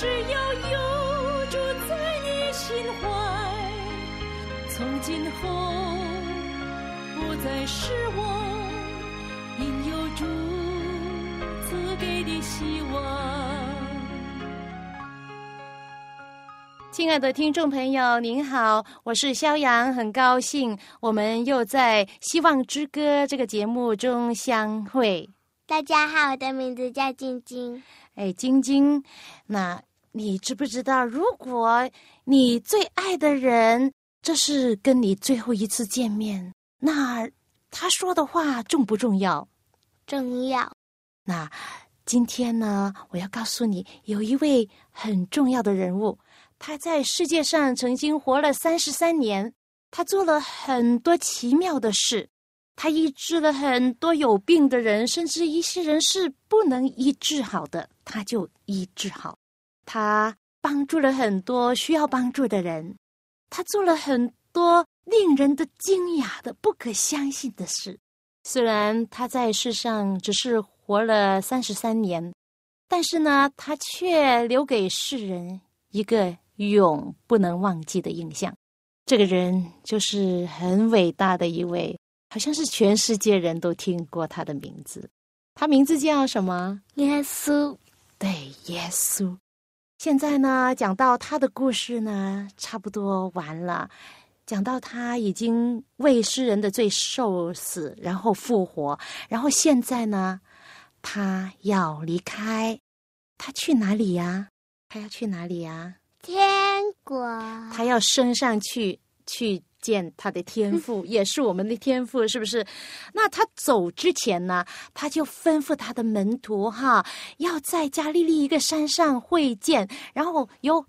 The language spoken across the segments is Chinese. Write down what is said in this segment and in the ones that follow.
只要有住在你心怀，从今后不再是我，因有主赐给的希望。亲爱的听众朋友，您好，我是肖阳，很高兴我们又在《希望之歌》这个节目中相会。大家好，我的名字叫晶晶。哎，晶晶，那。你知不知道，如果你最爱的人这是跟你最后一次见面，那他说的话重不重要？重要。那今天呢，我要告诉你，有一位很重要的人物，他在世界上曾经活了三十三年，他做了很多奇妙的事，他医治了很多有病的人，甚至一些人是不能医治好的，他就医治好。他帮助了很多需要帮助的人，他做了很多令人的惊讶的、不可相信的事。虽然他在世上只是活了三十三年，但是呢，他却留给世人一个永不能忘记的印象。这个人就是很伟大的一位，好像是全世界人都听过他的名字。他名字叫什么？耶稣。对，耶稣。现在呢，讲到他的故事呢，差不多完了。讲到他已经为诗人的罪受死，然后复活，然后现在呢，他要离开，他去哪里呀？他要去哪里呀？天国。他要升上去，去。见他的天赋，也是我们的天赋，是不是？那他走之前呢，他就吩咐他的门徒哈，要在加利利一个山上会见，然后有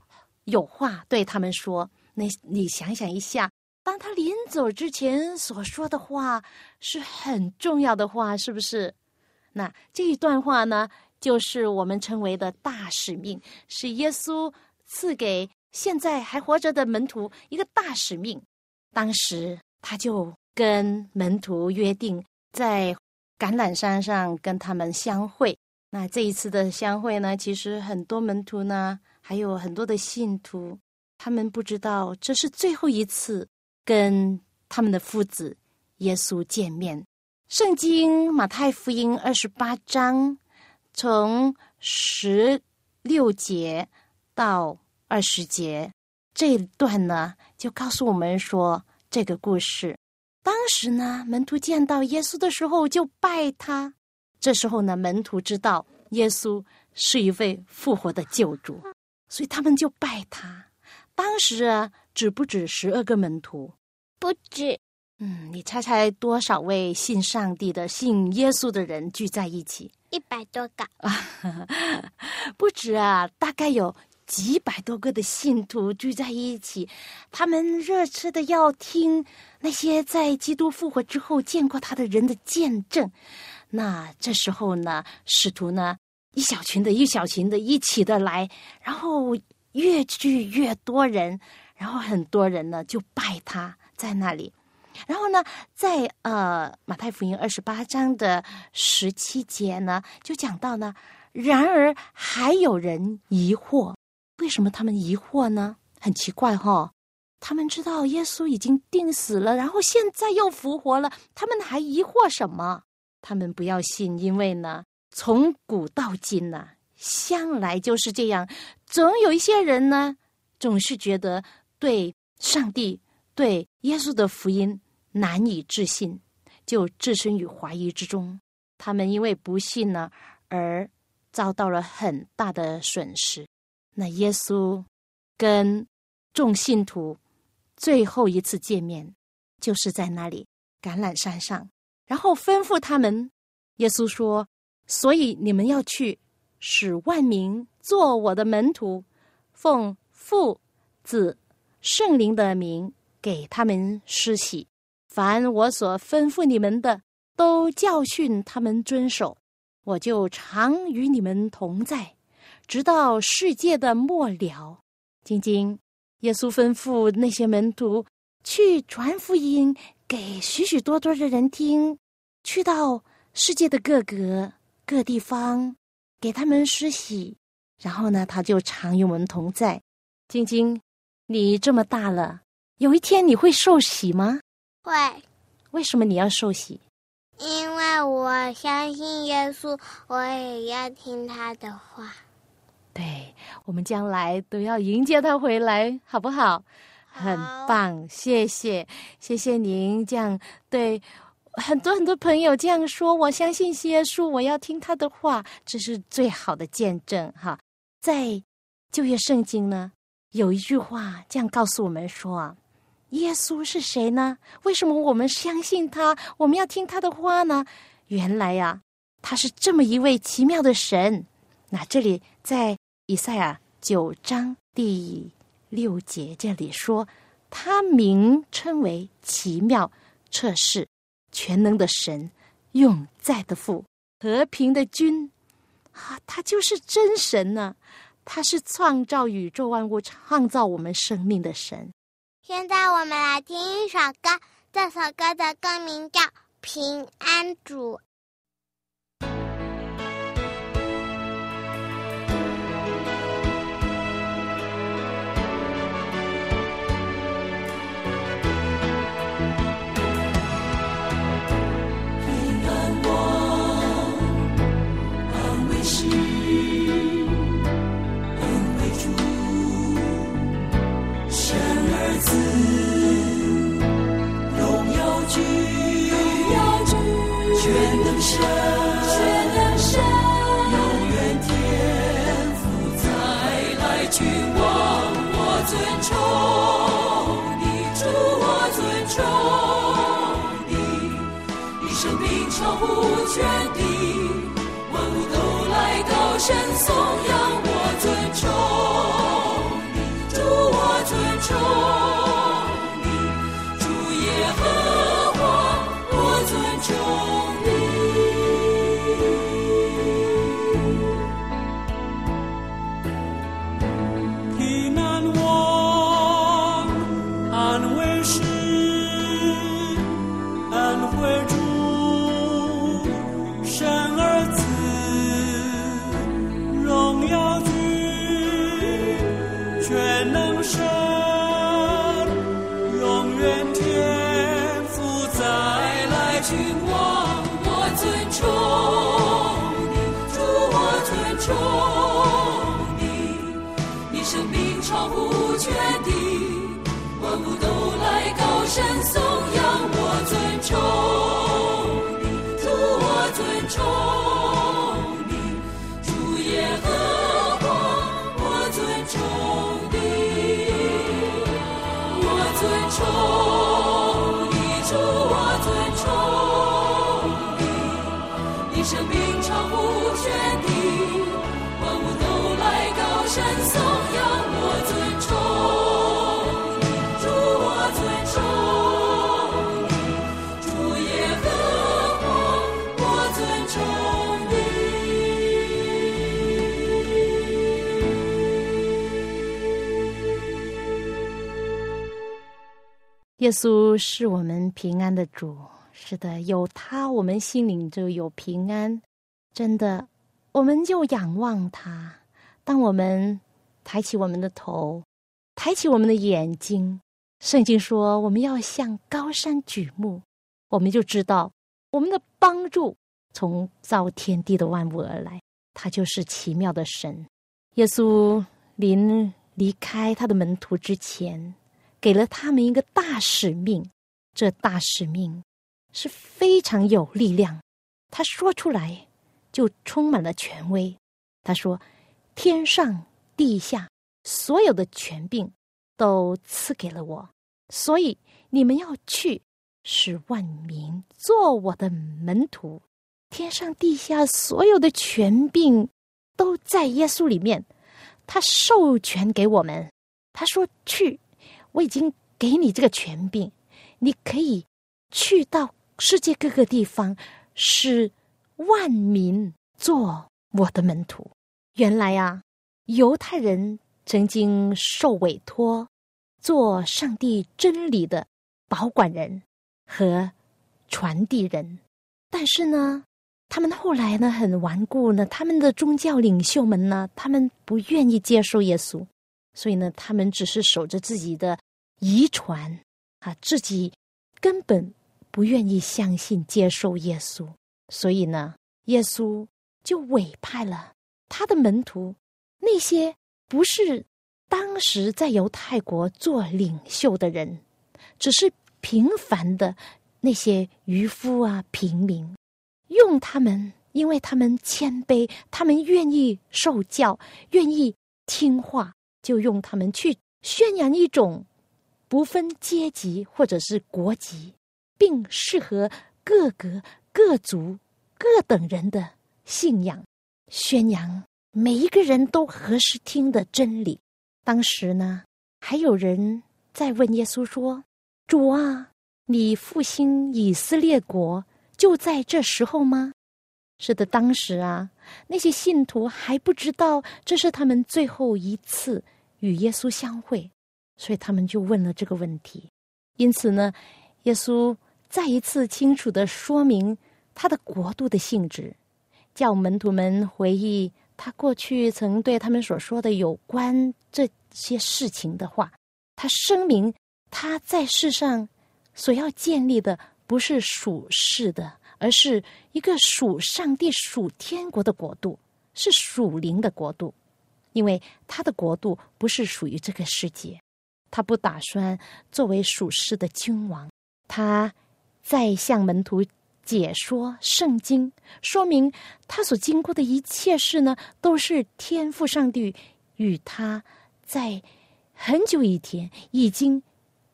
有话对他们说。那你想想一下，当他临走之前所说的话是很重要的话，是不是？那这一段话呢，就是我们称为的大使命，是耶稣赐给现在还活着的门徒一个大使命。当时他就跟门徒约定，在橄榄山上跟他们相会。那这一次的相会呢，其实很多门徒呢，还有很多的信徒，他们不知道这是最后一次跟他们的父子耶稣见面。圣经马太福音二十八章从十六节到二十节这一段呢。就告诉我们说这个故事。当时呢，门徒见到耶稣的时候就拜他。这时候呢，门徒知道耶稣是一位复活的救主，所以他们就拜他。当时啊，止不止十二个门徒？不止。嗯，你猜猜多少位信上帝的、信耶稣的人聚在一起？一百多个啊，不止啊，大概有。几百多个的信徒聚在一起，他们热切的要听那些在基督复活之后见过他的人的见证。那这时候呢，使徒呢一小群的一小群的一起的来，然后越聚越多人，然后很多人呢就拜他在那里。然后呢，在呃马太福音二十八章的十七节呢，就讲到呢，然而还有人疑惑。为什么他们疑惑呢？很奇怪哈，他们知道耶稣已经定死了，然后现在又复活了，他们还疑惑什么？他们不要信，因为呢，从古到今呢，向来就是这样，总有一些人呢，总是觉得对上帝、对耶稣的福音难以置信，就置身于怀疑之中。他们因为不信呢，而遭到了很大的损失。那耶稣跟众信徒最后一次见面，就是在那里橄榄山上，然后吩咐他们。耶稣说：“所以你们要去，使万民做我的门徒，奉父、子、圣灵的名给他们施洗。凡我所吩咐你们的，都教训他们遵守。我就常与你们同在，直到世界的末了。晶晶，耶稣吩咐那些门徒去传福音给许许多多的人听，去到世界的各个各地方，给他们施洗。然后呢，他就常与我们同在。晶晶，你这么大了，有一天你会受洗吗？会，为什么你要受洗？因为我相信耶稣，我也要听他的话。对，我们将来都要迎接他回来，好不好？很棒，谢谢，谢谢您这样对很多很多朋友这样说。我相信耶稣，我要听他的话，这是最好的见证哈。在旧约圣经呢，有一句话这样告诉我们说啊。耶稣是谁呢？为什么我们相信他？我们要听他的话呢？原来呀，他是这么一位奇妙的神。那这里在以赛亚九章第六节这里说，他名称为奇妙、测试、全能的神、永在的父、和平的君。啊，他就是真神呢！他是创造宇宙万物、创造我们生命的神。现在我们来听一首歌，这首歌的歌名叫《平安主》。荣耀，荣耀居，全能神。再来君王，我尊崇你，主我尊崇你，你圣灵超乎全地，万物都来高声颂扬我尊崇你，主我尊崇你，主耶和华，我尊崇你。我尊崇。耶稣是我们平安的主，是的，有他，我们心灵就有平安。真的，我们就仰望他。当我们抬起我们的头，抬起我们的眼睛，圣经说我们要向高山举目，我们就知道我们的帮助从造天地的万物而来。他就是奇妙的神。耶稣临离开他的门徒之前。给了他们一个大使命，这大使命是非常有力量。他说出来就充满了权威。他说：“天上地下所有的权柄都赐给了我，所以你们要去，使万民做我的门徒。天上地下所有的权柄都在耶稣里面。他授权给我们，他说：“去，我已经给你这个权柄，你可以去到世界各个地方，使万民做我的门徒。”原来啊，犹太人曾经受委托做上帝真理的保管人和传递人，但是呢。他们后来呢很顽固呢，他们的宗教领袖们呢，他们不愿意接受耶稣，所以呢，他们只是守着自己的遗传啊，自己根本不愿意相信接受耶稣，所以呢，耶稣就委派了他的门徒，那些不是当时在犹太国做领袖的人，只是平凡的那些渔夫啊，平民。用他们，因为他们谦卑，他们愿意受教，愿意听话，就用他们去宣扬一种不分阶级或者是国籍，并适合各个各族各等人的信仰，宣扬每一个人都合适听的真理。当时呢，还有人在问耶稣说：“主啊，你复兴以色列国？”就在这时候吗？是的，当时啊，那些信徒还不知道这是他们最后一次与耶稣相会，所以他们就问了这个问题。因此呢，耶稣再一次清楚的说明他的国度的性质，叫门徒们回忆他过去曾对他们所说的有关这些事情的话。他声明他在世上所要建立的。不是属世的，而是一个属上帝、属天国的国度，是属灵的国度。因为他的国度不是属于这个世界，他不打算作为属世的君王。他在向门徒解说圣经，说明他所经过的一切事呢，都是天赋上帝与他在很久以前已经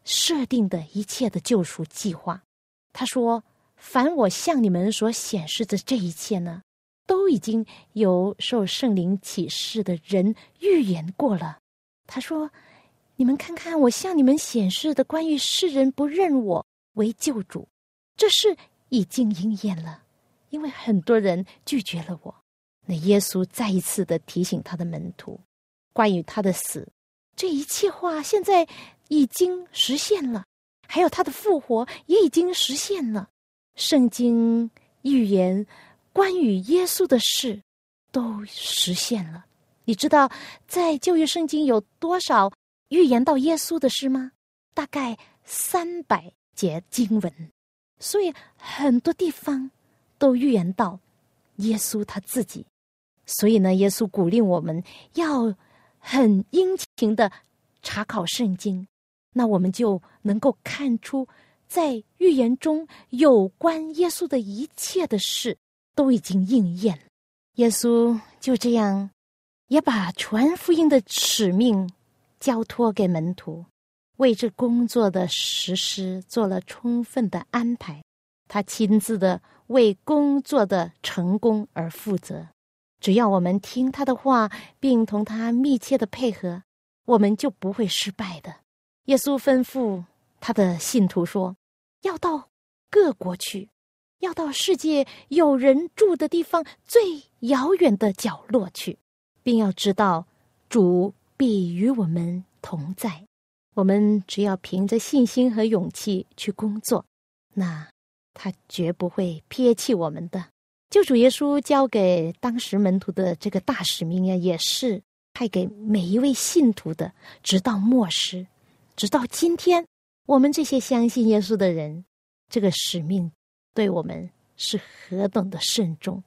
设定的一切的救赎计划。他说：“凡我向你们所显示的这一切呢，都已经有受圣灵启示的人预言过了。”他说：“你们看看我向你们显示的关于世人不认我为救主，这事已经应验了，因为很多人拒绝了我。”那耶稣再一次的提醒他的门徒，关于他的死，这一切话现在已经实现了。还有他的复活也已经实现了，圣经预言关于耶稣的事都实现了。你知道在旧约圣经有多少预言到耶稣的事吗？大概三百节经文，所以很多地方都预言到耶稣他自己。所以呢，耶稣鼓励我们要很殷勤的查考圣经。那我们就能够看出，在预言中有关耶稣的一切的事都已经应验。耶稣就这样，也把传福音的使命交托给门徒，为这工作的实施做了充分的安排。他亲自的为工作的成功而负责。只要我们听他的话，并同他密切的配合，我们就不会失败的。耶稣吩咐他的信徒说：“要到各国去，要到世界有人住的地方最遥远的角落去，并要知道主必与我们同在。我们只要凭着信心和勇气去工作，那他绝不会撇弃我们的。救主耶稣交给当时门徒的这个大使命呀，也是派给每一位信徒的，直到末世。”直到今天，我们这些相信耶稣的人，这个使命对我们是何等的慎重。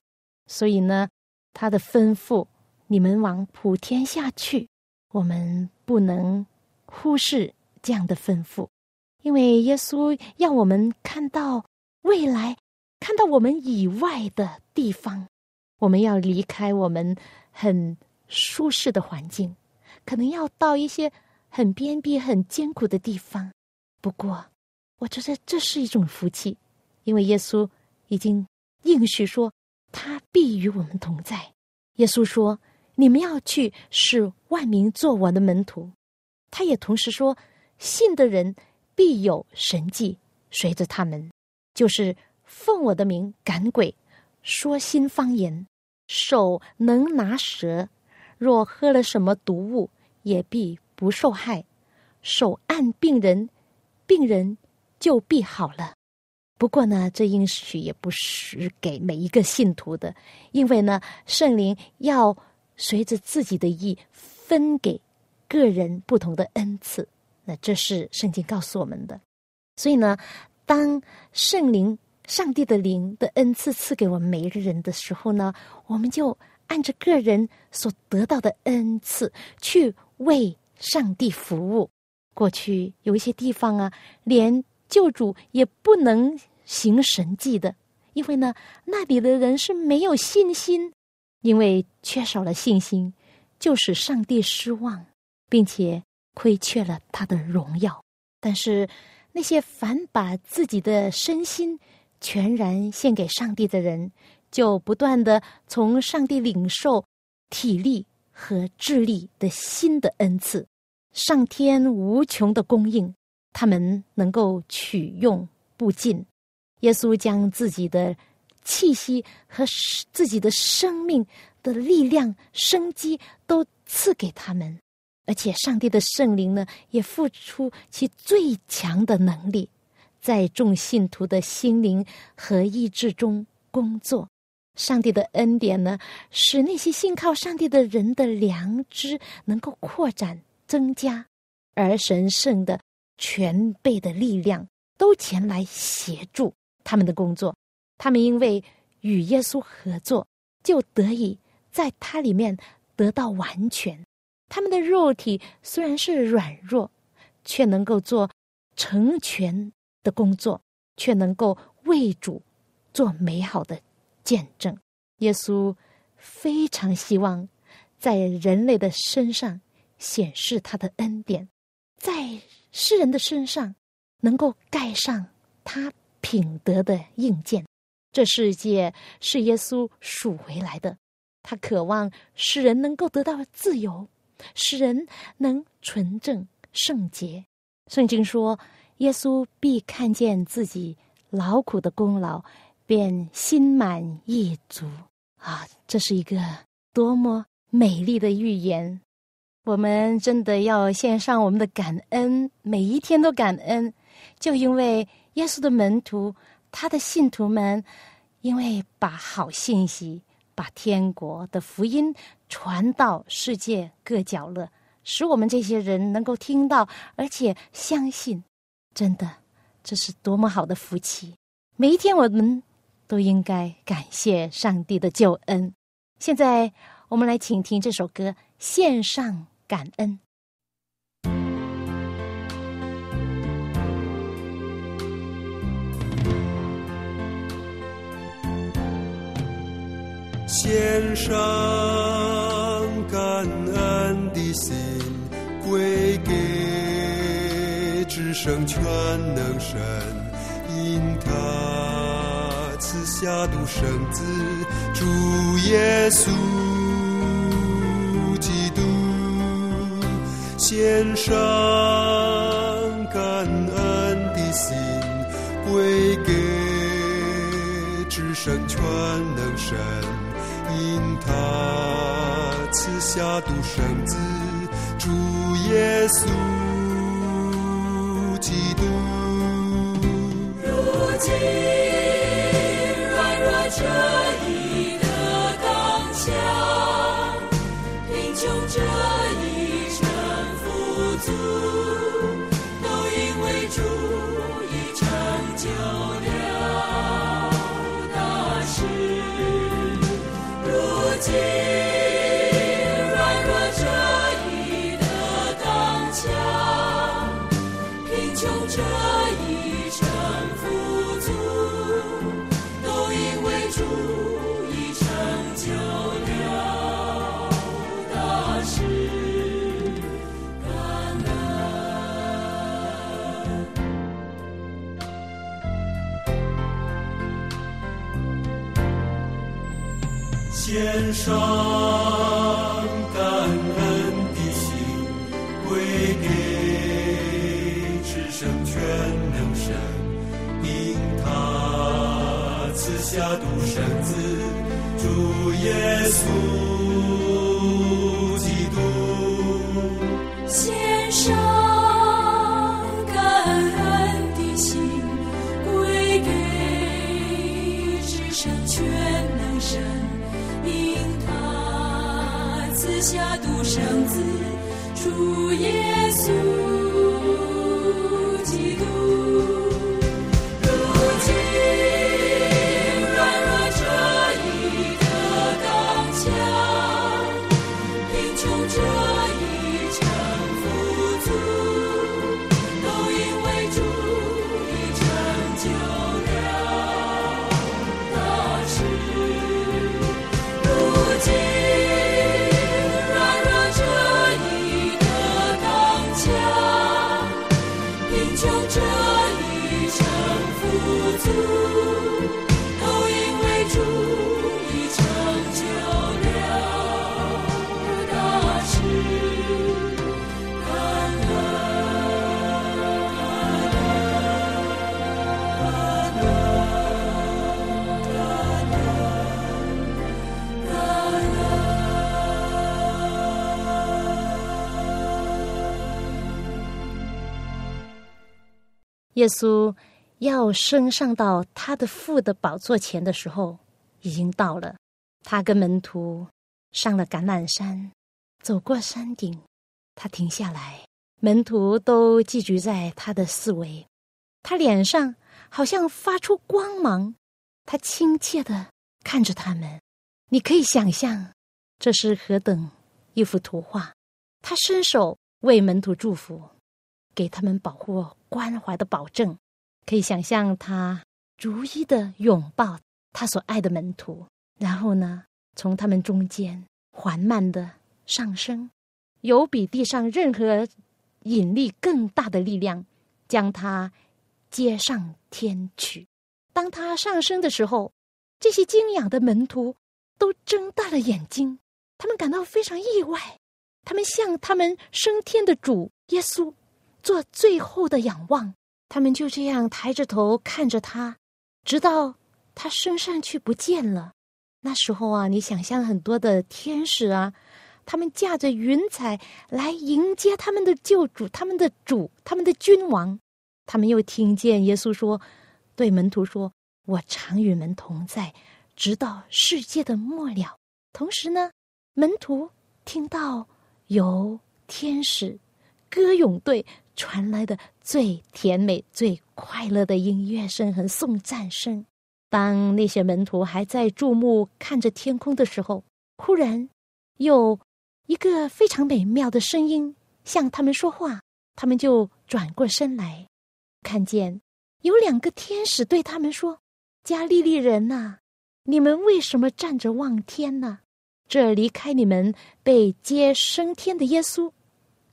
所以呢，他的吩咐，你们往普天下去，我们不能忽视这样的吩咐，因为耶稣要我们看到未来，看到我们以外的地方，我们要离开我们很舒适的环境，可能要到一些。很偏僻、很艰苦的地方，不过，我觉得这是一种福气，因为耶稣已经应许说，他必与我们同在。耶稣说：“你们要去使万民做我的门徒。他也同时说，信的人必有神迹随着他们，就是奉我的名赶鬼，说新方言，手能拿蛇，若喝了什么毒物，也必不受害。手按病人，病人就必好了。不过呢，这应许也不是给每一个信徒的，因为呢，圣灵要随着自己的意分给个人不同的恩赐。那这是圣经告诉我们的。所以呢，当圣灵、上帝的灵的恩赐赐给我们每一个人的时候呢，我们就按着个人所得到的恩赐去为上帝服务。过去有一些地方啊，连救主也不能行神迹的，因为呢，那里的人是没有信心，因为缺少了信心，就使上帝失望，并且亏缺了他的荣耀。但是那些凡把自己的身心全然献给上帝的人，就不断的从上帝领受体力和智力的新的恩赐，上天无穷的供应。他们能够取用不尽，耶稣将自己的气息和自己的生命的力量、生机都赐给他们，而且上帝的圣灵呢，也付出其最强的能力，在众信徒的心灵和意志中工作。上帝的恩典呢，使那些信靠上帝的人的良知能够扩展增加，而神圣的。全备的力量都前来协助他们的工作，他们因为与耶稣合作，就得以在他里面得到完全。他们的肉体虽然是软弱，却能够做成全的工作，却能够为主做美好的见证。耶稣非常希望在人类的身上显示他的恩典，在。世人的身上能够盖上他品德的印鉴，这世界是耶稣赎回来的。他渴望使人能够得到自由，使人能纯正圣洁。圣经说，耶稣必看见自己劳苦的功劳，便心满意足。啊，这是一个多么美丽的预言！我们真的要献上我们的感恩，每一天都感恩，就因为耶稣的门徒，他的信徒们，因为把好信息、把天国的福音传到世界各角落，使我们这些人能够听到，而且相信，真的，这是多么好的福气！每一天，我们都应该感谢上帝的救恩。现在，我们来请听这首歌，献上。感恩，献上感恩的心，归给至圣全能神，因他赐下独生子，主耶稣。献上感恩的心，归给至圣全能神，因他赐下独生子，主耶稣基督。如今献上感恩的心，归给至圣全能神，因他赐下独生子，主耶稣基督，献上。下独生子，主耶稣基督。耶稣要升上到他的父的宝座前的时候，已经到了。他跟门徒上了橄榄山，走过山顶，他停下来，门徒都聚集在他的四围。他脸上好像发出光芒，他亲切的看着他们。你可以想象，这是何等一幅图画。他伸手为门徒祝福，给他们保护、关怀的保证。可以想象他逐一的拥抱他所爱的门徒，然后呢，从他们中间缓慢的上升，有比地上任何引力更大的力量将他接上天去。当他上升的时候，这些敬仰的门徒都睁大了眼睛，他们感到非常意外，他们向他们升天的主耶稣做最后的仰望。他们就这样抬着头看着他，直到他升上去不见了。那时候啊，你想象很多的天使啊，他们驾着云彩来迎接他们的救主、他们的主、他们的君王。他们又听见耶稣说：“对门徒说，我常与门同在，直到世界的末了。”同时呢，门徒听到有天使歌咏队传来的最甜美、最快乐的音乐声和颂赞声。当那些门徒还在注目看着天空的时候，忽然有一个非常美妙的声音向他们说话，他们就转过身来，看见有两个天使对他们说：“加利利人呐、你们为什么站着望天呢？这离开你们被接升天的耶稣，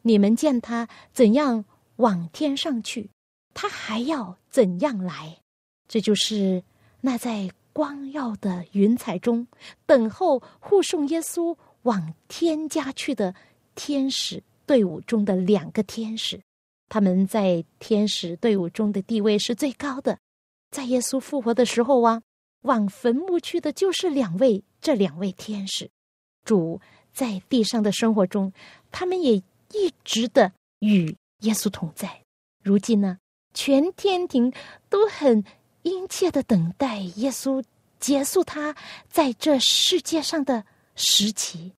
你们见他怎样往天上去，他还要怎样来？这就是那在光耀的云彩中等候护送耶稣往天家去的天使队伍中的两个天使。他们在天使队伍中的地位是最高的。在耶稣复活的时候啊，往坟墓去的就是两位，这两位天使。主在地上的生活中，他们也一直的与耶稣同在。如今呢，全天庭都很殷切的等待耶稣结束他在这世界上的时期。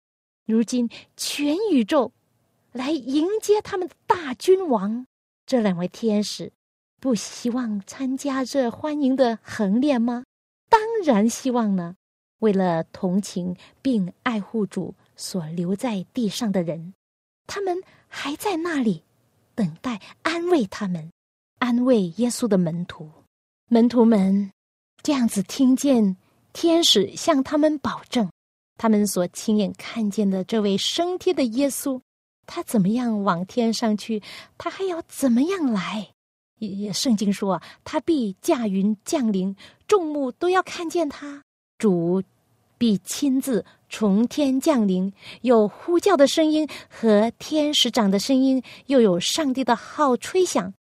如今，全宇宙来迎接他们的大君王。这两位天使不希望参加这欢迎的横列吗？当然希望呢。为了同情并爱护主所留在地上的人，他们还在那里等待安慰他们，安慰耶稣的门徒。门徒们这样子听见天使向他们保证，他们所亲眼看见的这位升天的耶稣，他怎么样往天上去，他还要怎么样来？也圣经说，他必驾云降临，众目都要看见他。主必亲自从天降临，有呼叫的声音和天使长的声音，又有上帝的号吹响。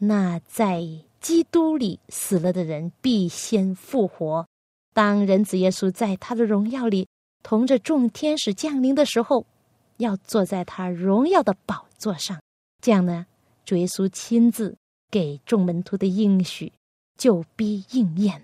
那在基督里死了的人必先复活。当人子耶稣在他的荣耀里同着众天使降临的时候，要坐在他荣耀的宝座上。这样呢，主耶稣亲自给众门徒的应许就必应验。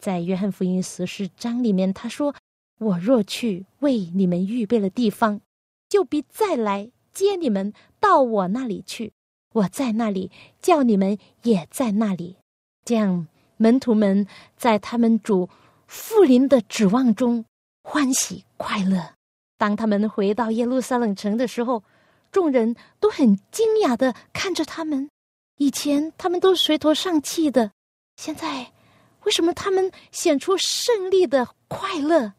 在约翰福音十四章里面，他说：“我若去为你们预备了地方，就必再来接你们到我那里去。我在那里，叫你们也在那里。”这样，门徒们在他们主复临的指望中欢喜快乐。当他们回到耶路撒冷城的时候，众人都很惊讶的看着他们。以前他们都垂头丧气的，现在为什么他们显出胜利的快乐、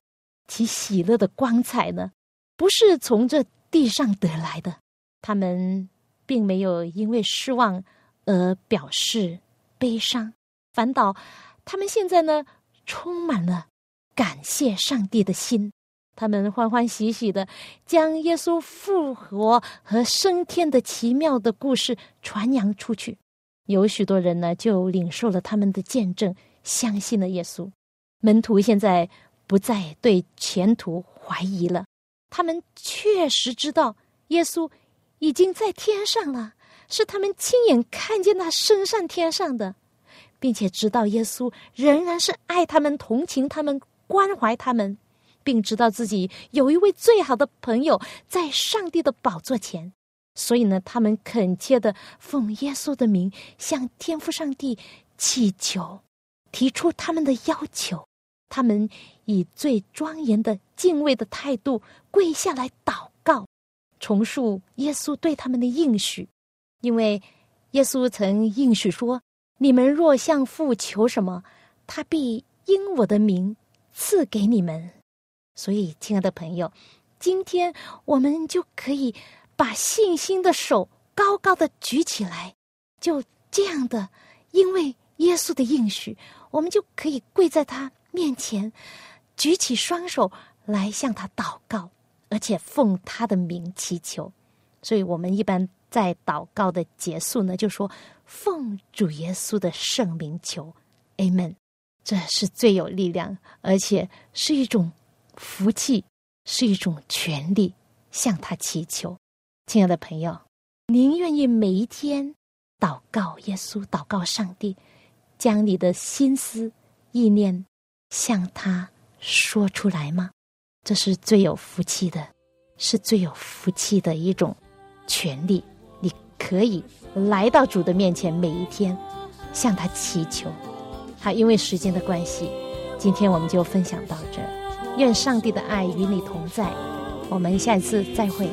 其喜乐的光彩呢？不是从这地上得来的。他们并没有因为失望而表示悲伤，反倒他们现在呢，充满了感谢上帝的心。他们欢欢喜喜的将耶稣复活和升天的奇妙的故事传扬出去，有许多人呢就领受了他们的见证，相信了耶稣。门徒现在不再对前途怀疑了，他们确实知道耶稣已经在天上了，是他们亲眼看见他升上天上的，并且知道耶稣仍然是爱他们、同情他们、关怀他们。并知道自己有一位最好的朋友在上帝的宝座前，所以呢，他们恳切的奉耶稣的名向天父上帝祈求，提出他们的要求。他们以最庄严的敬畏的态度跪下来祷告，重述耶稣对他们的应许。因为耶稣曾应许说：“你们若向父求什么，他必因我的名赐给你们。”所以，亲爱的朋友，今天我们就可以把信心的手高高的举起来，就这样的，因为耶稣的应许，我们就可以跪在他面前，举起双手来向他祷告，而且奉他的名祈求。所以我们一般在祷告的结束呢，就说奉主耶稣的圣名求，Amen。这是最有力量，而且是一种。福气是一种权利，向他祈求。亲爱的朋友，您愿意每一天祷告耶稣、祷告上帝，将你的心思意念向他说出来吗？这是最有福气的，是最有福气的一种权利。你可以来到主的面前，每一天向他祈求。好，因为时间的关系，今天我们就分享到这。愿上帝的爱与你同在，我们下一次再会。